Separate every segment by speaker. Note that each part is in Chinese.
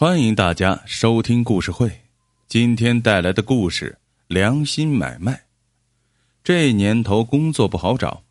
Speaker 1: 欢迎大家收听故事会，今天带来的故事《良心买卖》。这年头工作不好找，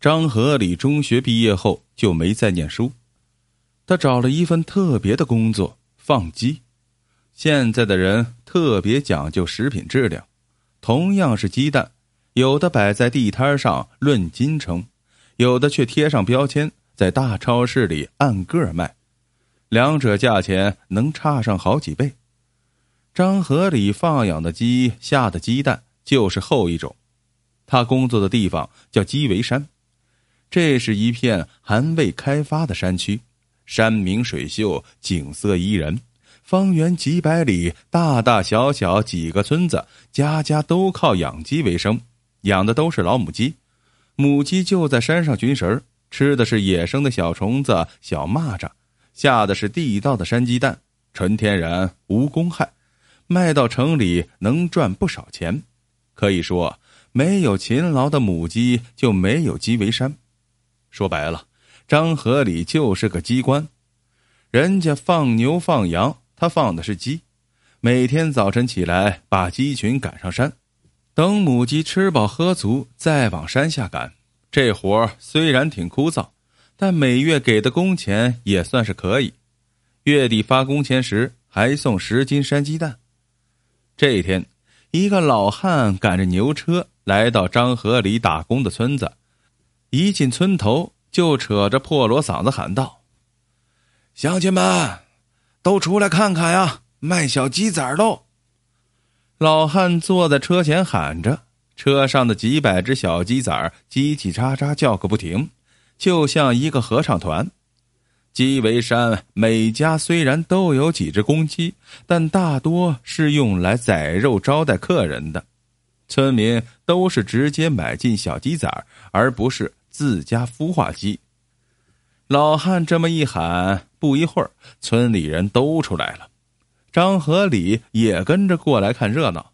Speaker 1: 张和礼中学毕业后就没再念书，他找了一份特别的工作——放鸡。现在的人特别讲究食品质量，同样是鸡蛋，有的摆在地摊上论斤称，有的却贴上标签，在大超市里按个卖。两者价钱能差上好几倍。张河里放养的鸡下的鸡蛋就是后一种。他工作的地方叫鸡围山，这是一片还未开发的山区，山明水秀，景色宜人。方圆几百里，大大小小几个村子，家家都靠养鸡为生，养的都是老母鸡。母鸡就在山上寻食，吃的是野生的小虫子、小蚂蚱。下的是地道的山鸡蛋，纯天然无公害，卖到城里能赚不少钱。可以说，没有勤劳的母鸡，就没有鸡为山。说白了，张河里就是个鸡官。人家放牛放羊，他放的是鸡。每天早晨起来，把鸡群赶上山，等母鸡吃饱喝足，再往山下赶。这活虽然挺枯燥。但每月给的工钱也算是可以，月底发工钱时还送十斤山鸡蛋。这一天，一个老汉赶着牛车来到张河里打工的村子，一进村头就扯着破锣嗓子喊道：“乡亲们，都出来看看呀，卖小鸡仔喽！”老汉坐在车前喊着，车上的几百只小鸡仔叽叽喳喳叫个不停。就像一个合唱团，鸡围山每家虽然都有几只公鸡，但大多是用来宰肉招待客人的。村民都是直接买进小鸡仔，而不是自家孵化鸡。老汉这么一喊，不一会儿，村里人都出来了，张和礼也跟着过来看热闹。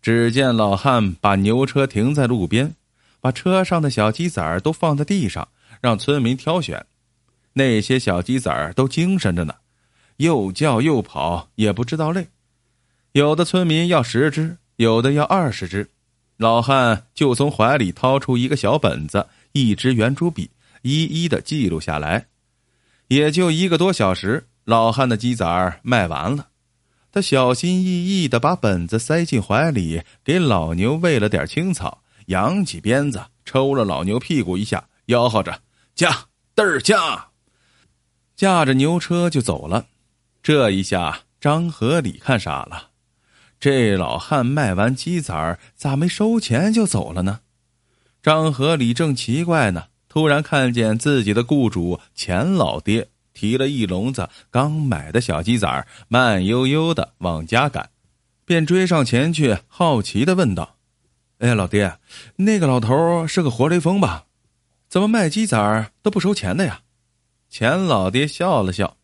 Speaker 1: 只见老汉把牛车停在路边，把车上的小鸡仔都放在地上。让村民挑选，那些小鸡崽儿都精神着呢，又叫又跑，也不知道累。有的村民要十只，有的要二十只，老汉就从怀里掏出一个小本子，一支圆珠笔，一一的记录下来。也就一个多小时，老汉的鸡崽儿卖完了。他小心翼翼的把本子塞进怀里，给老牛喂了点青草，扬起鞭子抽了老牛屁股一下，吆喝着。驾，嘚儿驾，驾着牛车就走了。这一下，张和礼看傻了。这老汉卖完鸡仔儿，咋没收钱就走了呢？张和礼正奇怪呢，突然看见自己的雇主钱老爹提了一笼子刚买的小鸡仔儿，慢悠悠的往家赶，便追上前去，好奇的问道：“哎，老爹，那个老头是个活雷锋吧？”怎么卖鸡仔都不收钱的呀？钱老爹笑了笑，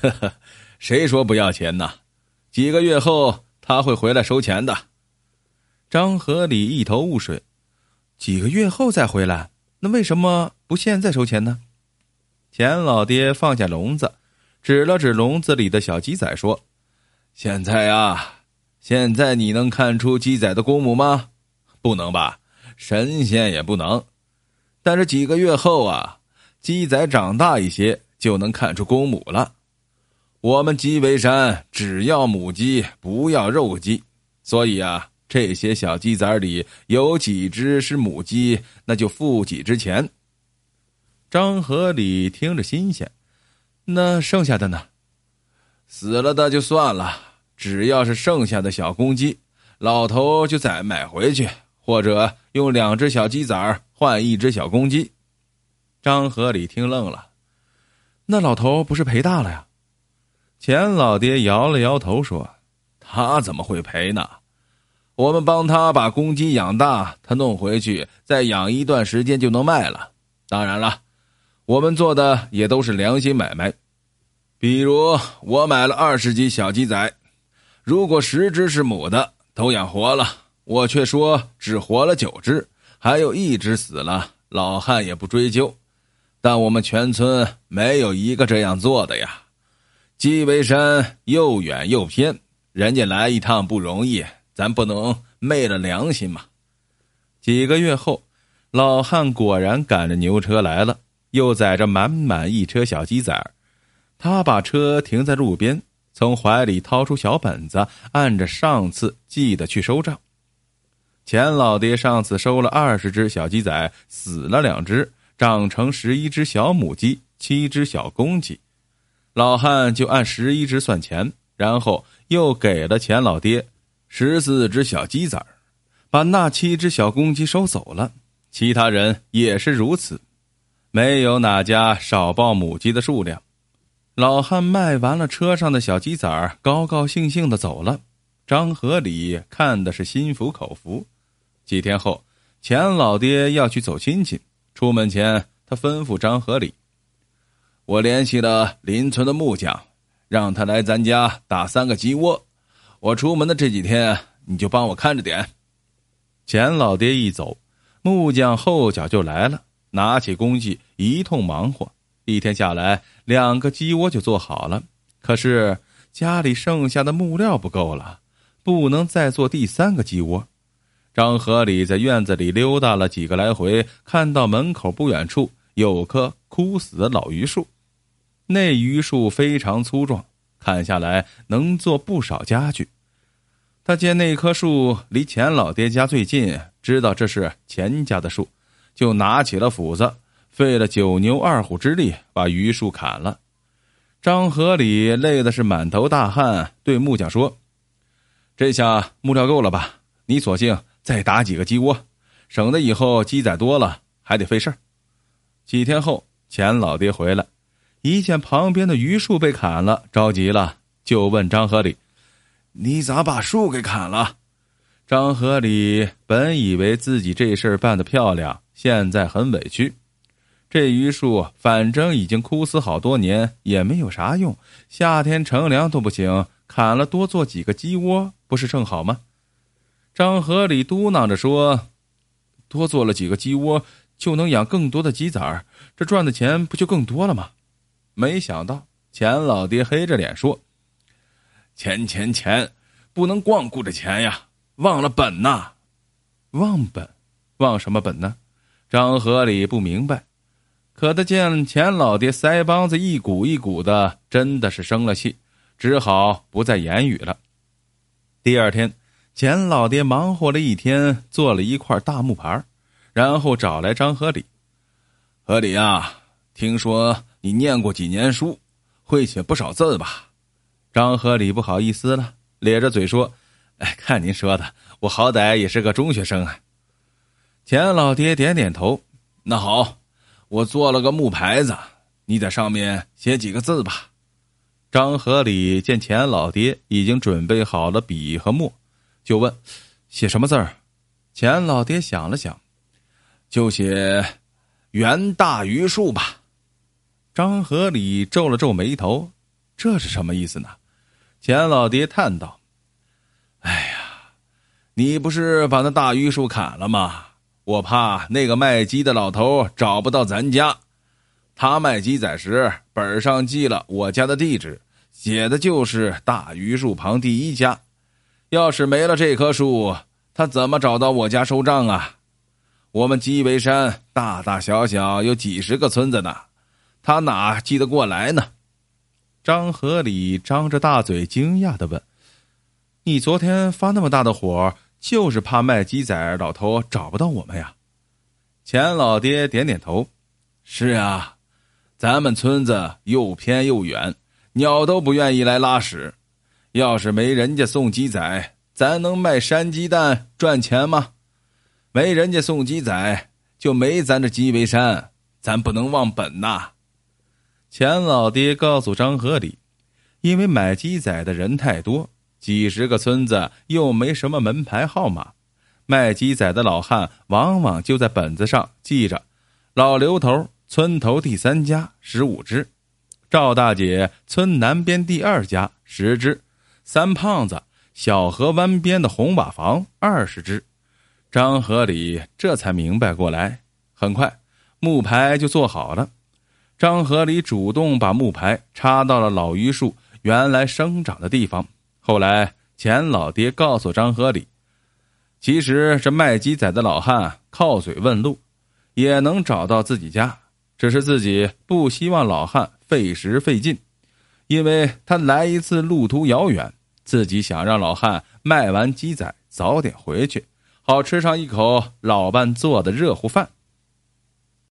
Speaker 1: 呵呵，谁说不要钱呢？几个月后他会回来收钱的。张和礼一头雾水，几个月后再回来，那为什么不现在收钱呢？钱老爹放下笼子，指了指笼子里的小鸡仔，说：“现在啊，现在你能看出鸡仔的公母吗？不能吧，神仙也不能。”但是几个月后啊，鸡仔长大一些就能看出公母了。我们鸡围山只要母鸡，不要肉鸡，所以啊，这些小鸡仔里有几只是母鸡，那就付几只钱。张和礼听着新鲜，那剩下的呢？死了的就算了，只要是剩下的小公鸡，老头就再买回去，或者用两只小鸡仔换一只小公鸡，张和礼听愣了。那老头不是赔大了呀？钱老爹摇了摇头说：“他怎么会赔呢？我们帮他把公鸡养大，他弄回去再养一段时间就能卖了。当然了，我们做的也都是良心买卖。比如我买了二十只小鸡仔，如果十只是母的都养活了，我却说只活了九只。”还有一只死了，老汉也不追究，但我们全村没有一个这样做的呀。
Speaker 2: 鸡尾山又远又偏，人家来一趟不容易，咱不能昧了良心嘛。
Speaker 1: 几个月后，老汉果然赶着牛车来了，又载着满满一车小鸡仔。他把车停在路边，从怀里掏出小本子，按着上次记得去收账。钱老爹上次收了二十只小鸡仔，死了两只，长成十一只小母鸡，七只小公鸡。老汉就按十一只算钱，然后又给了钱老爹十四只小鸡仔，把那七只小公鸡收走了。其他人也是如此，没有哪家少报母鸡的数量。老汉卖完了车上的小鸡仔，高高兴兴的走了。张和礼看的是心服口服。几天后，钱老爹要去走亲戚，出门前他吩咐张和礼。
Speaker 2: 我联系了邻村的木匠，让他来咱家打三个鸡窝。我出门的这几天，你就帮我看着点。
Speaker 1: 钱老爹一走，木匠后脚就来了，拿起工具一通忙活。一天下来，两个鸡窝就做好了。可是家里剩下的木料不够了，不能再做第三个鸡窝。张和礼在院子里溜达了几个来回，看到门口不远处有棵枯死的老榆树。那榆树非常粗壮，砍下来能做不少家具。他见那棵树离钱老爹家最近，知道这是钱家的树，就拿起了斧子，费了九牛二虎之力把榆树砍了。张和礼累的是满头大汗，对木匠说：“这下木料够了吧？你索性再打几个鸡窝，省得以后鸡仔多了还得费事儿。”几天后，钱老爹回来。一见旁边的榆树被砍了，着急了，就问张和礼：“
Speaker 2: 你咋把树给砍了？”
Speaker 1: 张和礼本以为自己这事儿办得漂亮，现在很委屈。这榆树反正已经枯死好多年，也没有啥用，夏天乘凉都不行，砍了多做几个鸡窝，不是正好吗？张和礼嘟囔着说：“多做了几个鸡窝，就能养更多的鸡崽儿，这赚的钱不就更多了吗？”没想到钱老爹黑着脸说：“
Speaker 2: 钱钱钱，不能光顾着钱呀，忘了本呐！
Speaker 1: 忘本，忘什么本呢？”张和礼不明白，可他见钱老爹腮帮子一鼓一鼓的，真的是生了气，只好不再言语了。第二天，钱老爹忙活了一天，做了一块大木牌，然后找来张和礼：“
Speaker 2: 和礼啊，听说。”你念过几年书，会写不少字吧？
Speaker 1: 张和礼不好意思了，咧着嘴说：“哎，看您说的，我好歹也是个中学生啊。”
Speaker 2: 钱老爹点点头：“那好，我做了个木牌子，你在上面写几个字吧。”
Speaker 1: 张和礼见钱老爹已经准备好了笔和墨，就问：“写什么字儿？”钱老爹想了想，
Speaker 2: 就写“袁大榆树”吧。
Speaker 1: 张和礼皱了皱眉头，这是什么意思呢？钱老爹叹道：“
Speaker 2: 哎呀，你不是把那大榆树砍了吗？我怕那个卖鸡的老头找不到咱家。他卖鸡仔时，本上记了我家的地址，写的就是大榆树旁第一家。要是没了这棵树，他怎么找到我家收账啊？我们鸡尾山大大小小有几十个村子呢。”他哪记得过来呢？
Speaker 1: 张和礼张着大嘴，惊讶的问：“你昨天发那么大的火，就是怕卖鸡仔老头找不到我们呀？”
Speaker 2: 钱老爹点点头：“是啊，咱们村子又偏又远，鸟都不愿意来拉屎。要是没人家送鸡仔，咱能卖山鸡蛋赚钱吗？没人家送鸡仔，就没咱这鸡围山，咱不能忘本呐。”
Speaker 1: 钱老爹告诉张和礼，因为买鸡仔的人太多，几十个村子又没什么门牌号码，卖鸡仔的老汉往往就在本子上记着：老刘头村头第三家十五只，赵大姐村南边第二家十只，三胖子小河湾边的红瓦房二十只。张和礼这才明白过来，很快木牌就做好了。张和礼主动把木牌插到了老榆树原来生长的地方。后来钱老爹告诉张和礼，其实这卖鸡仔的老汉靠嘴问路，也能找到自己家，只是自己不希望老汉费时费劲，因为他来一次路途遥远，自己想让老汉卖完鸡仔早点回去，好吃上一口老伴做的热乎饭。